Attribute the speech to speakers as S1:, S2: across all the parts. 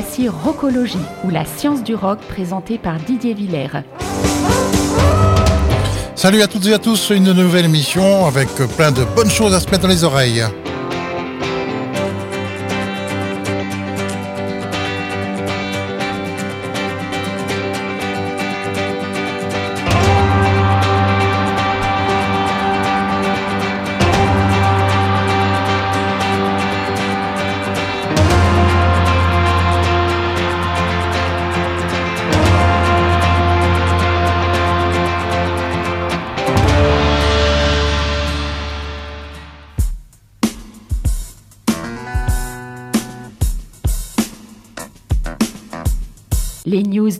S1: voici Rockologie, ou la science du rock présentée par Didier Villers.
S2: Salut à toutes et à tous, une nouvelle émission avec plein de bonnes choses à se mettre dans les oreilles.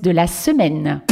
S1: De la semaine.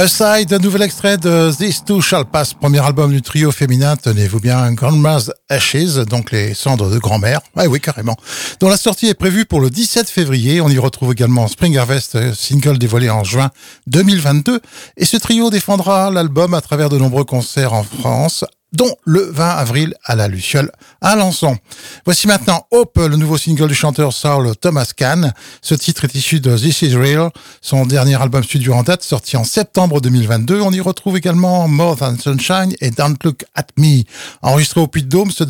S2: Aside, un nouvel extrait de This Too Shall Pass, premier album du trio féminin, tenez-vous bien, Grandma's Ashes, donc les cendres de grand-mère, ouais, oui, carrément, dont la sortie est prévue pour le 17 février. On y retrouve également Spring Harvest, single dévoilé en juin 2022. Et ce trio défendra l'album à travers de nombreux concerts en France, dont le 20 avril à la Luciole à Alençon. Voici maintenant Hope, le nouveau single du chanteur Saul Thomas Kahn. Ce titre est issu de This Is Real, son dernier album studio en date, sorti en septembre 2022. On y retrouve également More Than Sunshine et Don't Look At Me. Enregistré au Puy-de-Dôme, ce,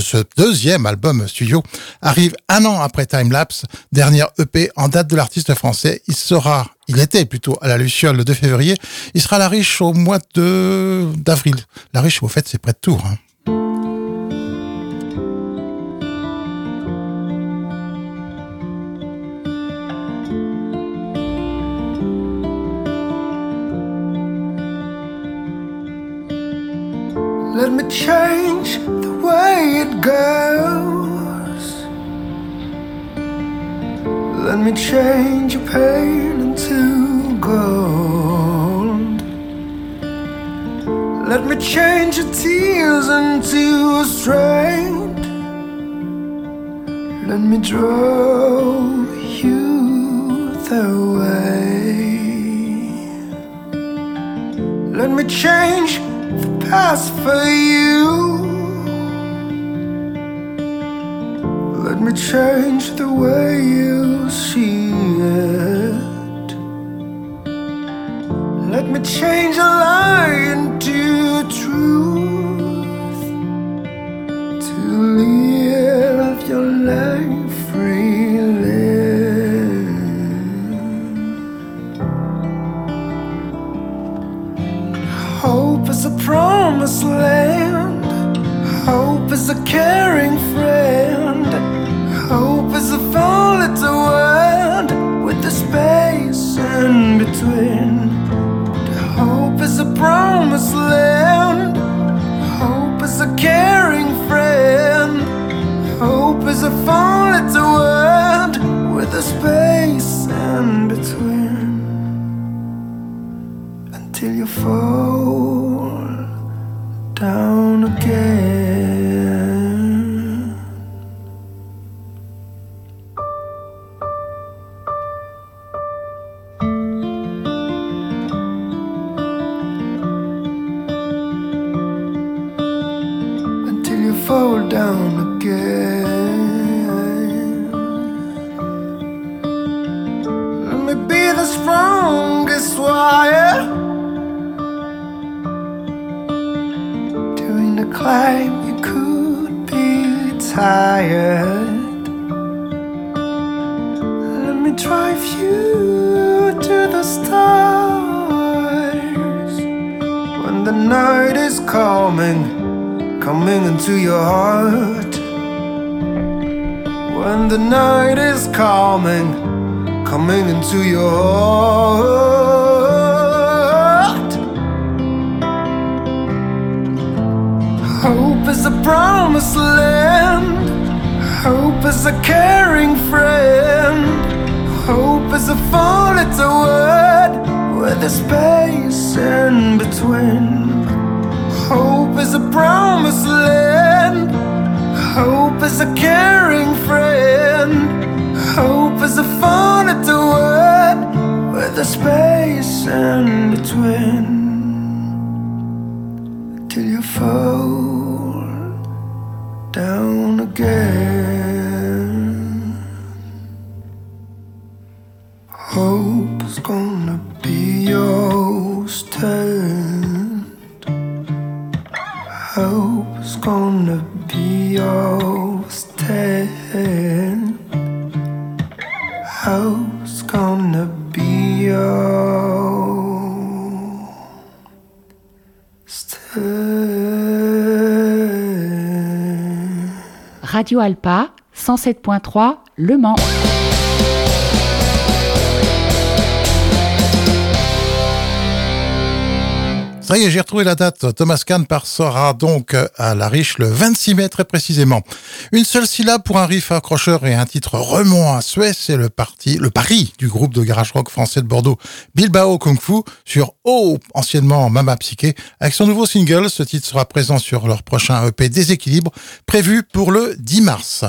S2: ce deuxième album studio arrive un an après Time Lapse, dernière EP en date de l'artiste français. Il sera il était plutôt à la Luciole le 2 février. Il sera à la Riche au mois de d'avril. La Riche, au fait, c'est près de Tours. Hein.
S3: Your tears into a strength. Let me draw you the way. Let me change the past for you. Is a four letter word with a space in between. Until you fall space in between. Till you fall down again.
S1: Radio Alpa, 107.3, Le Mans.
S4: Ça y est, j'ai retrouvé la date. Thomas Kahn passera donc à la riche le 26 mai très précisément. Une seule syllabe pour un riff accrocheur et un titre remont à Suez, c'est le parti, le pari du groupe de garage rock français de Bordeaux, Bilbao Kung Fu, sur Oh, anciennement Mama Psyché. Avec son nouveau single, ce titre sera présent sur leur prochain EP Déséquilibre, prévu pour le 10 mars.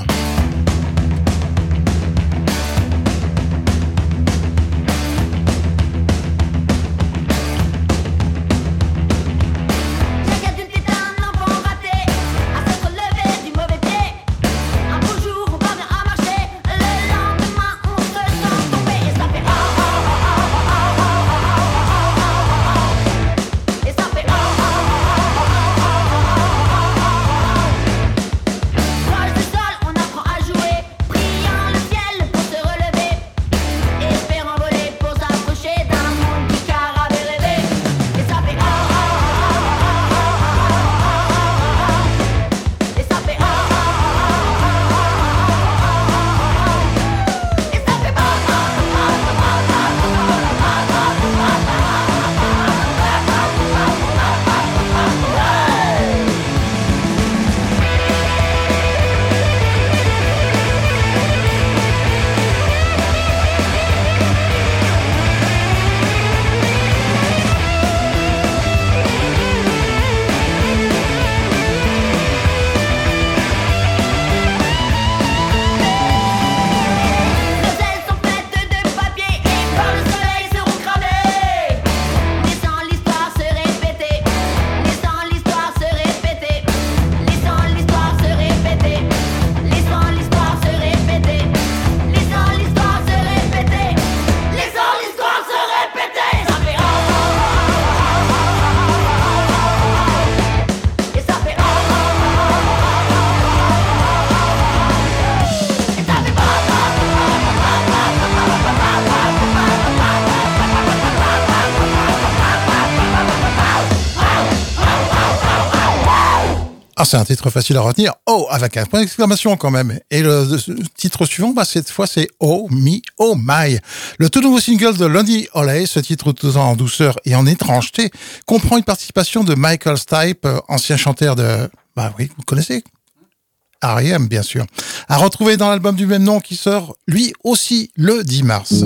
S4: C'est un titre facile à retenir. Oh, avec un point d'exclamation quand même. Et le, titre suivant, bah, cette fois, c'est Oh Me, Oh My. Le tout nouveau single de Lundy Olay, ce titre tout en douceur et en étrangeté, comprend une participation de Michael Stipe, euh, ancien chanteur de, bah oui, vous connaissez? R.E.M. bien sûr. À retrouver dans l'album du même nom qui sort, lui aussi, le 10 mars.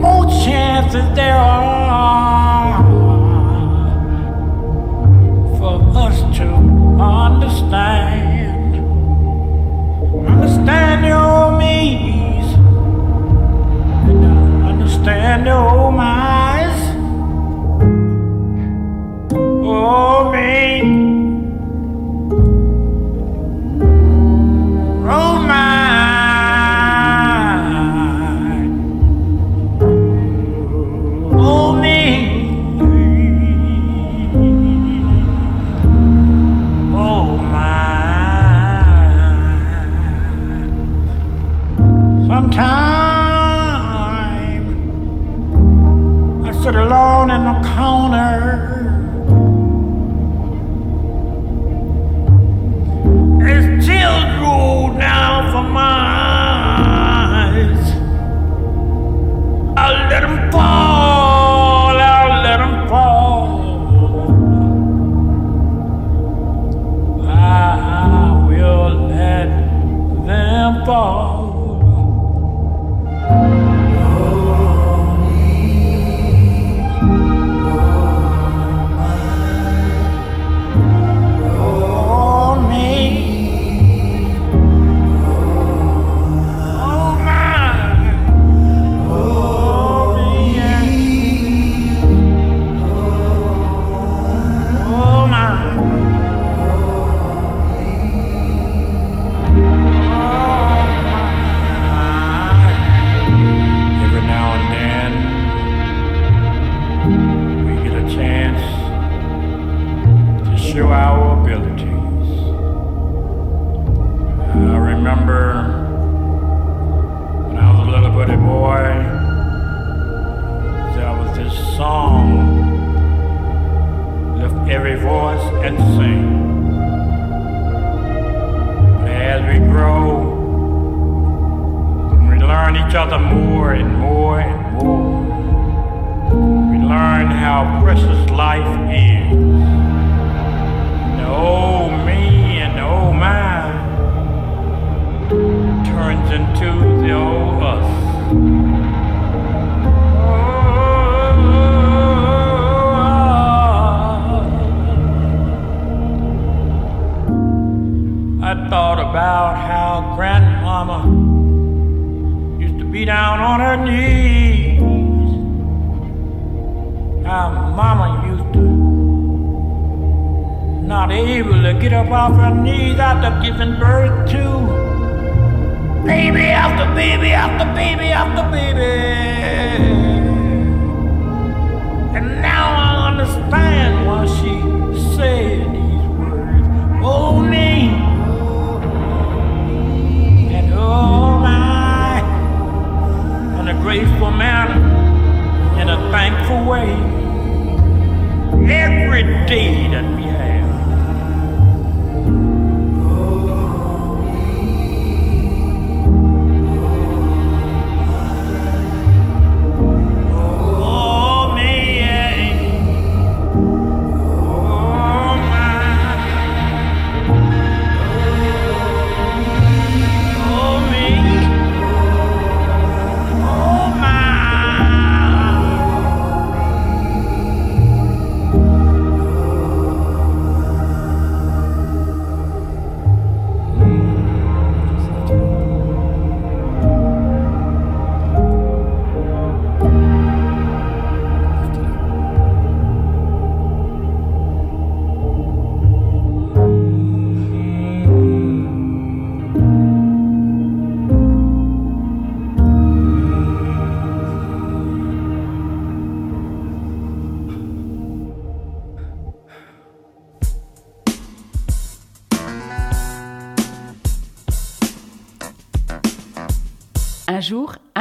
S5: More chances there are for us to understand. Understand your means and understand your mind. deed and behave.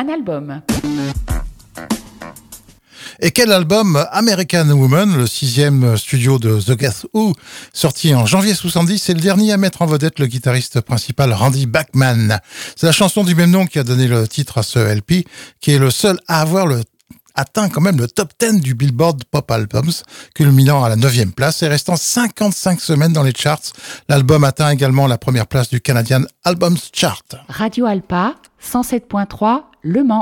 S6: Album.
S2: Et quel album American Woman, le sixième studio de The Guess Who, sorti en janvier 70, c'est le dernier à mettre en vedette le guitariste principal Randy Bachman. C'est la chanson du même nom qui a donné le titre à ce LP, qui est le seul à avoir le atteint quand même le top 10 du Billboard Pop Albums, culminant à la 9 place et restant 55 semaines dans les charts. L'album atteint également la première place du Canadian Albums Chart.
S6: Radio Alpa, 107.3, Le Mans.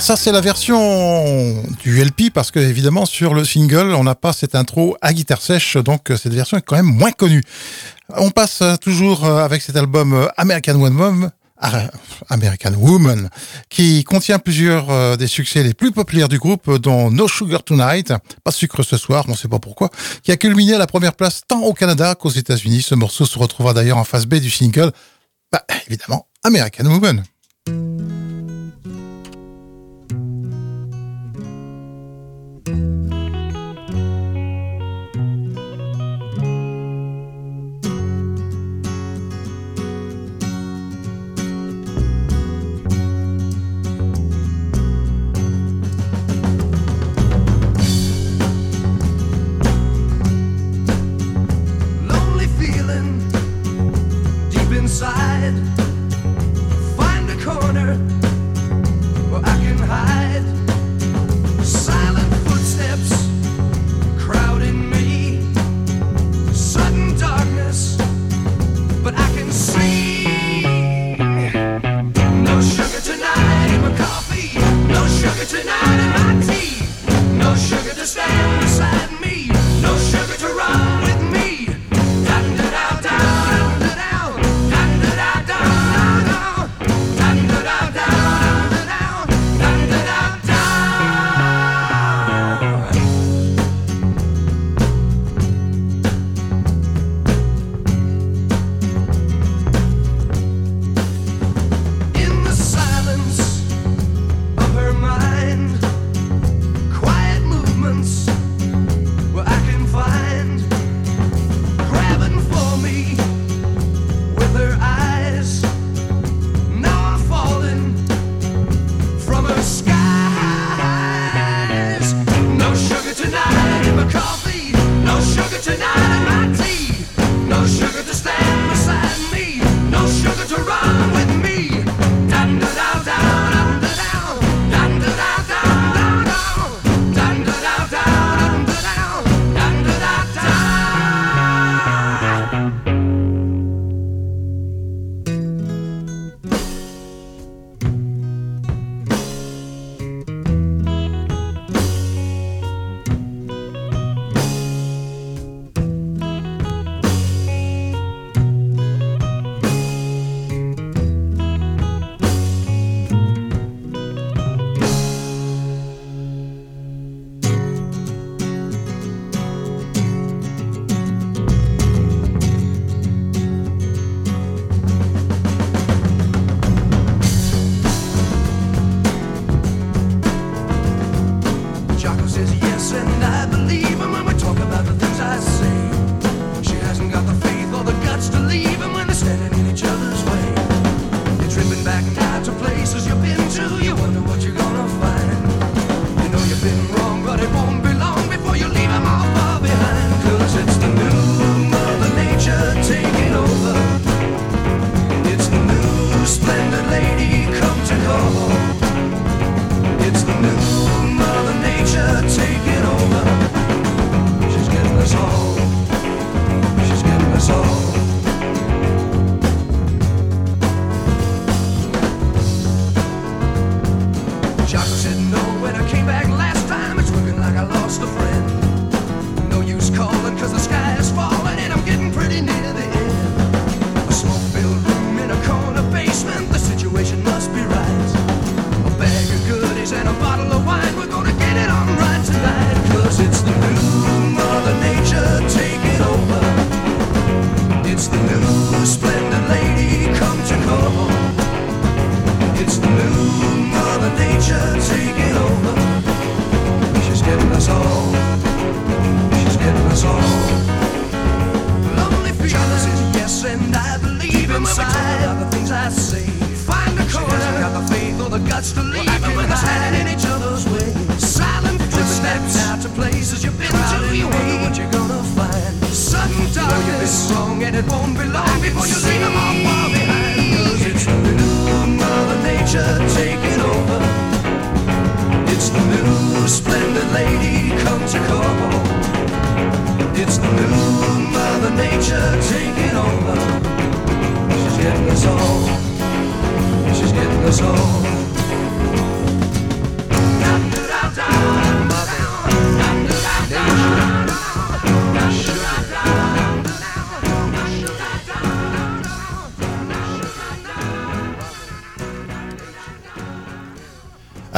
S2: Ça c'est la version du LP parce que évidemment sur le single on n'a pas cette intro à guitare sèche donc cette version est quand même moins connue. On passe toujours avec cet album American Woman, American Woman qui contient plusieurs euh, des succès les plus populaires du groupe dont No Sugar Tonight, pas sucre ce soir, on ne sait pas pourquoi, qui a culminé à la première place tant au Canada qu'aux États-Unis. Ce morceau se retrouvera d'ailleurs en face B du single, bah, évidemment American Woman.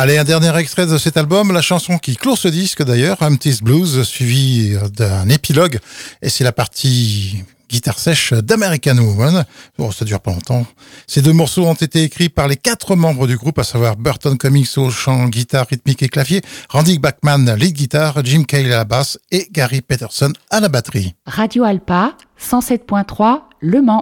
S2: Allez, un dernier extrait de cet album, la chanson qui clôt ce disque d'ailleurs, Humpty's Blues, suivi d'un épilogue, et c'est la partie guitare sèche d'American Woman. Bon, ça dure pas longtemps. Ces deux morceaux ont été écrits par les quatre membres du groupe, à savoir Burton Cummings au chant, guitare rythmique et clavier, Randy Bachman, lead guitare, Jim Cale à la basse et Gary Peterson à la batterie.
S6: Radio Alpa, 107.3, Le Mans.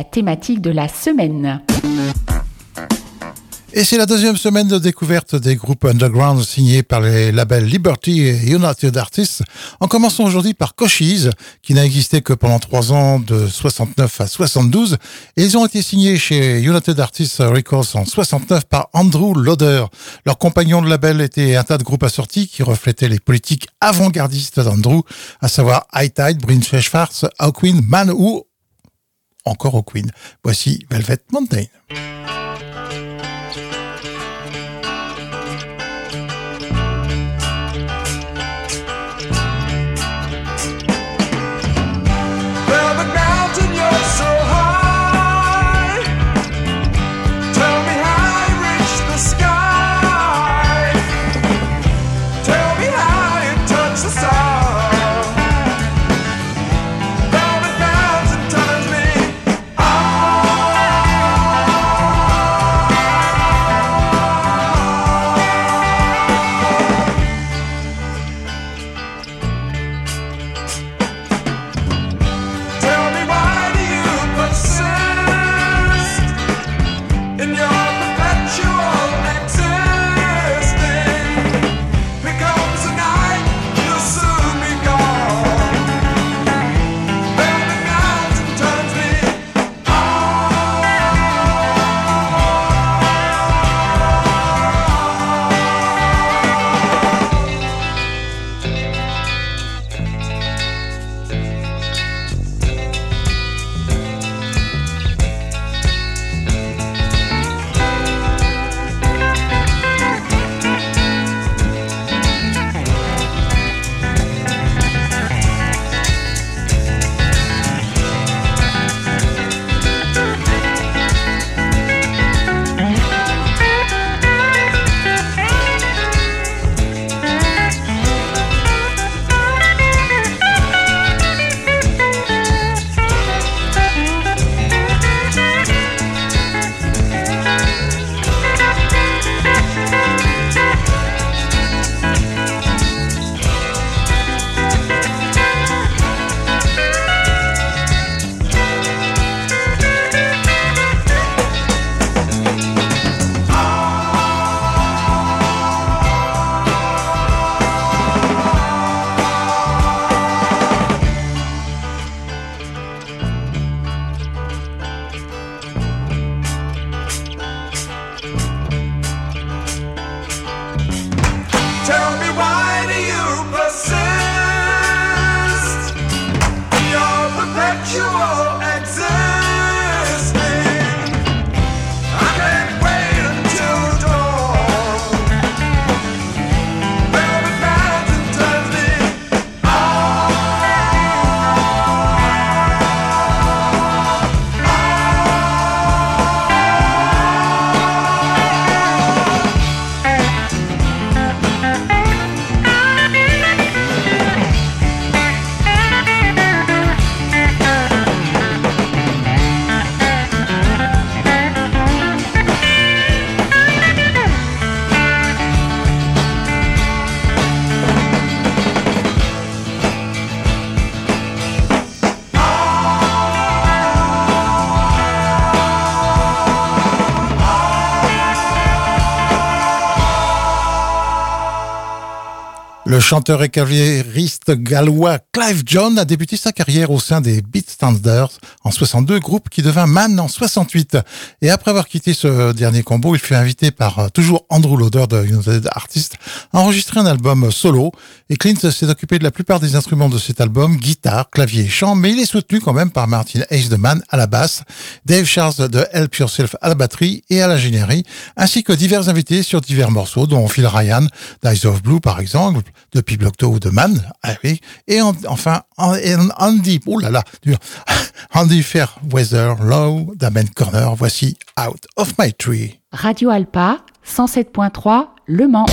S1: La thématique de la semaine.
S2: Et c'est la deuxième semaine de découverte des groupes underground signés par les labels Liberty et United Artists. En commençant aujourd'hui par Cochise, qui n'a existé que pendant trois ans de 69 à 72. Et ils ont été signés chez United Artists Records en 69 par Andrew Loader. Leur compagnon de label était un tas de groupes assortis qui reflétaient les politiques avant-gardistes d'Andrew, à savoir High Tide, Brinch Farce, Hawkwind, Man ou encore au Queen. Voici Velvet Mountain. Le chanteur et cavaliériste gallois Clive John a débuté sa carrière au sein des Beatstanders en 62, groupe qui devint Man en 68. Et après avoir quitté ce dernier combo, il fut invité par euh, toujours Andrew Lauder de United Artists à enregistrer un album solo. Et Clint s'est occupé de la plupart des instruments de cet album, guitare, clavier et chant, mais il est soutenu quand même par Martin Ace de Man à la basse, Dave Charles de Help Yourself à la batterie et à l'ingénierie, ainsi que divers invités sur divers morceaux, dont Phil Ryan, Dice of Blue par exemple, depuis Blocto ou de Man, ah oui, et enfin Andy, oh là là, Andy Fairweather, Low, d'Amen Corner, voici Out of My Tree.
S3: Radio Alpa, 107.3, Le Mans.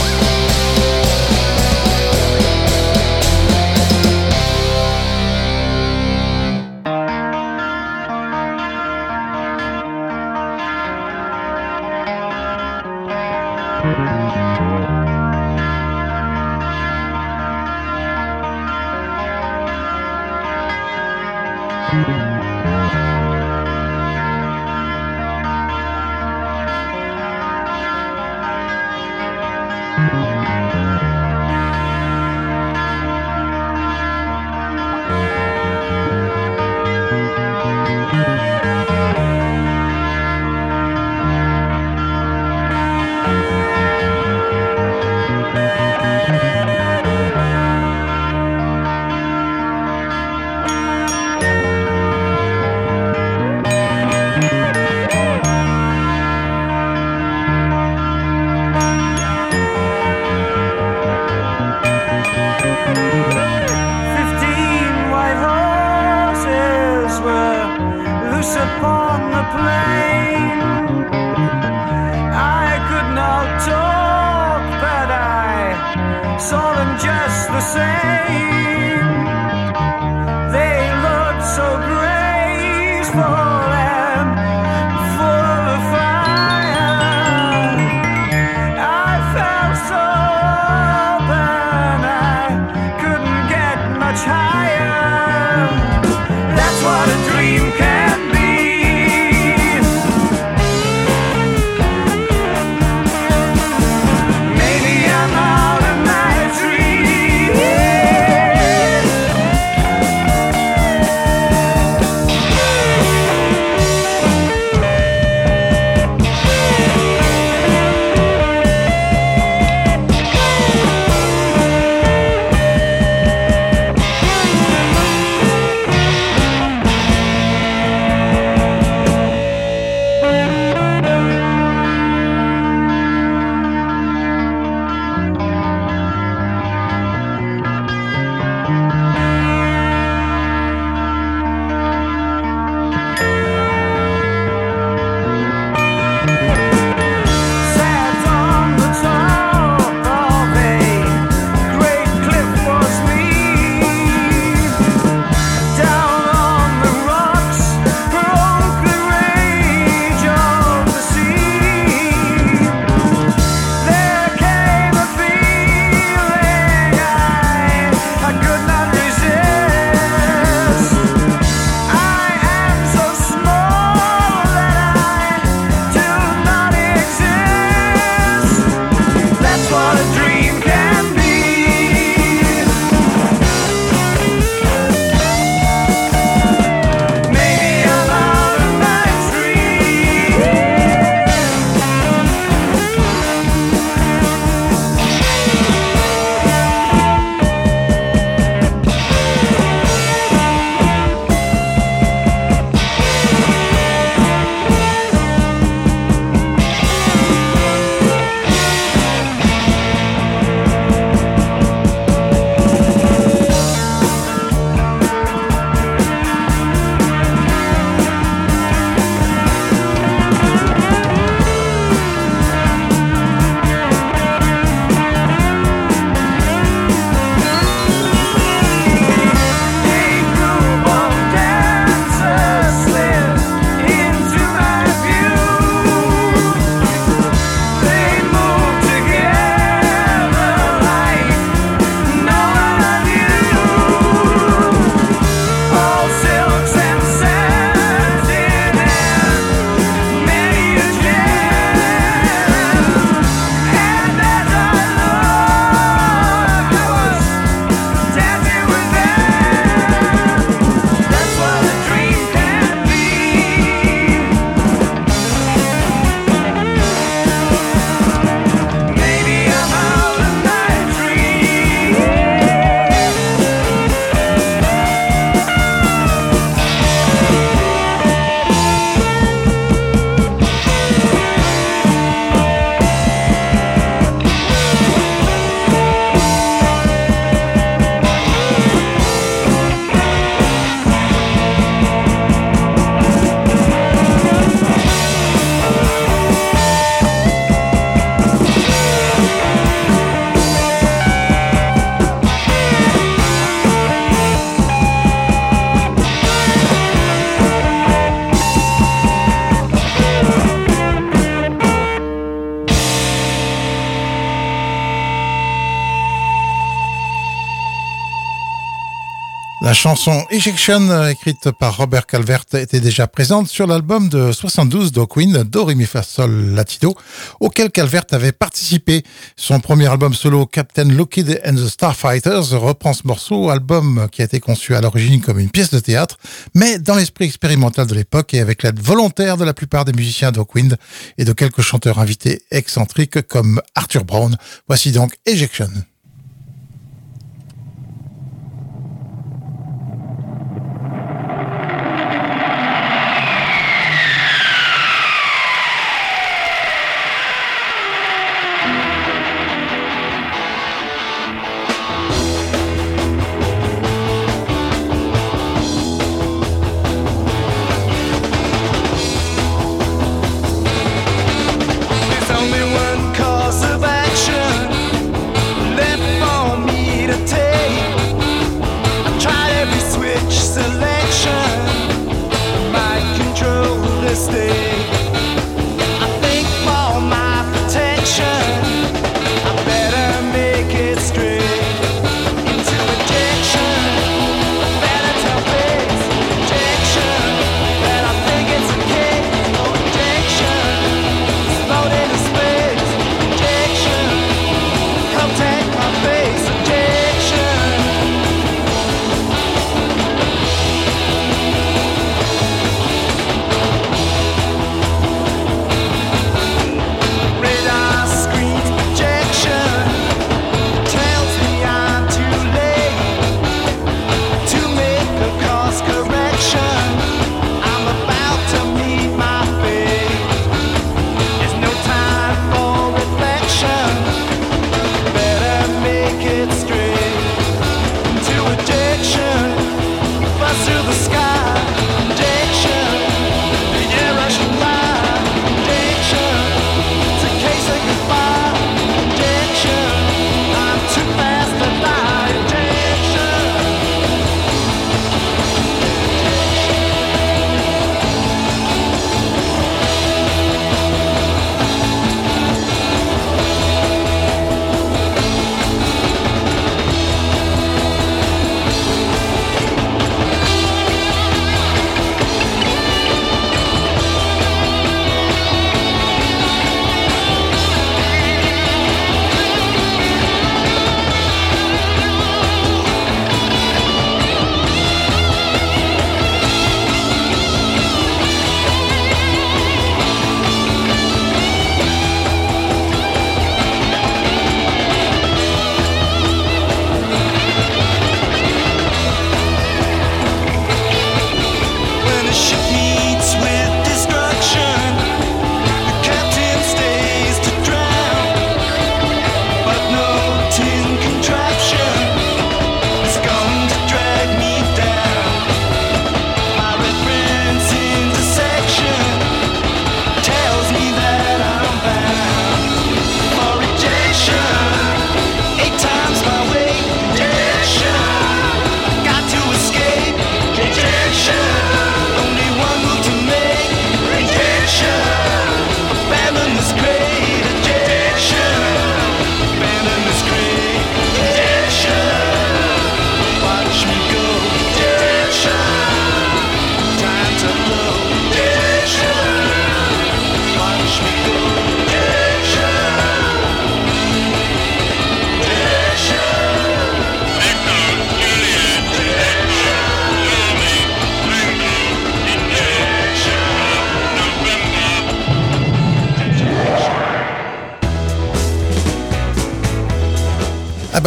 S3: Chanson Ejection, écrite par Robert Calvert, était déjà présente sur l'album de 72 d'O'Queen, Do Re Mi Fa Sol Latido, auquel Calvert avait participé. Son premier album solo, Captain Lockheed and the Starfighters, reprend ce morceau, album qui a été conçu à l'origine comme une pièce de théâtre, mais dans l'esprit expérimental de l'époque et avec l'aide volontaire de la plupart des musiciens d'O'Queen et de quelques chanteurs invités excentriques comme Arthur Brown. Voici donc Ejection.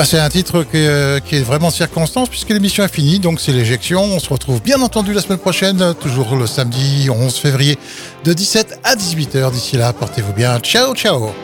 S3: Bah, c'est un titre euh, qui, est vraiment circonstance puisque l'émission est finie, donc c'est l'éjection. On se retrouve bien entendu la semaine prochaine, toujours le samedi 11 février de 17 à 18h. D'ici là, portez-vous bien. Ciao, ciao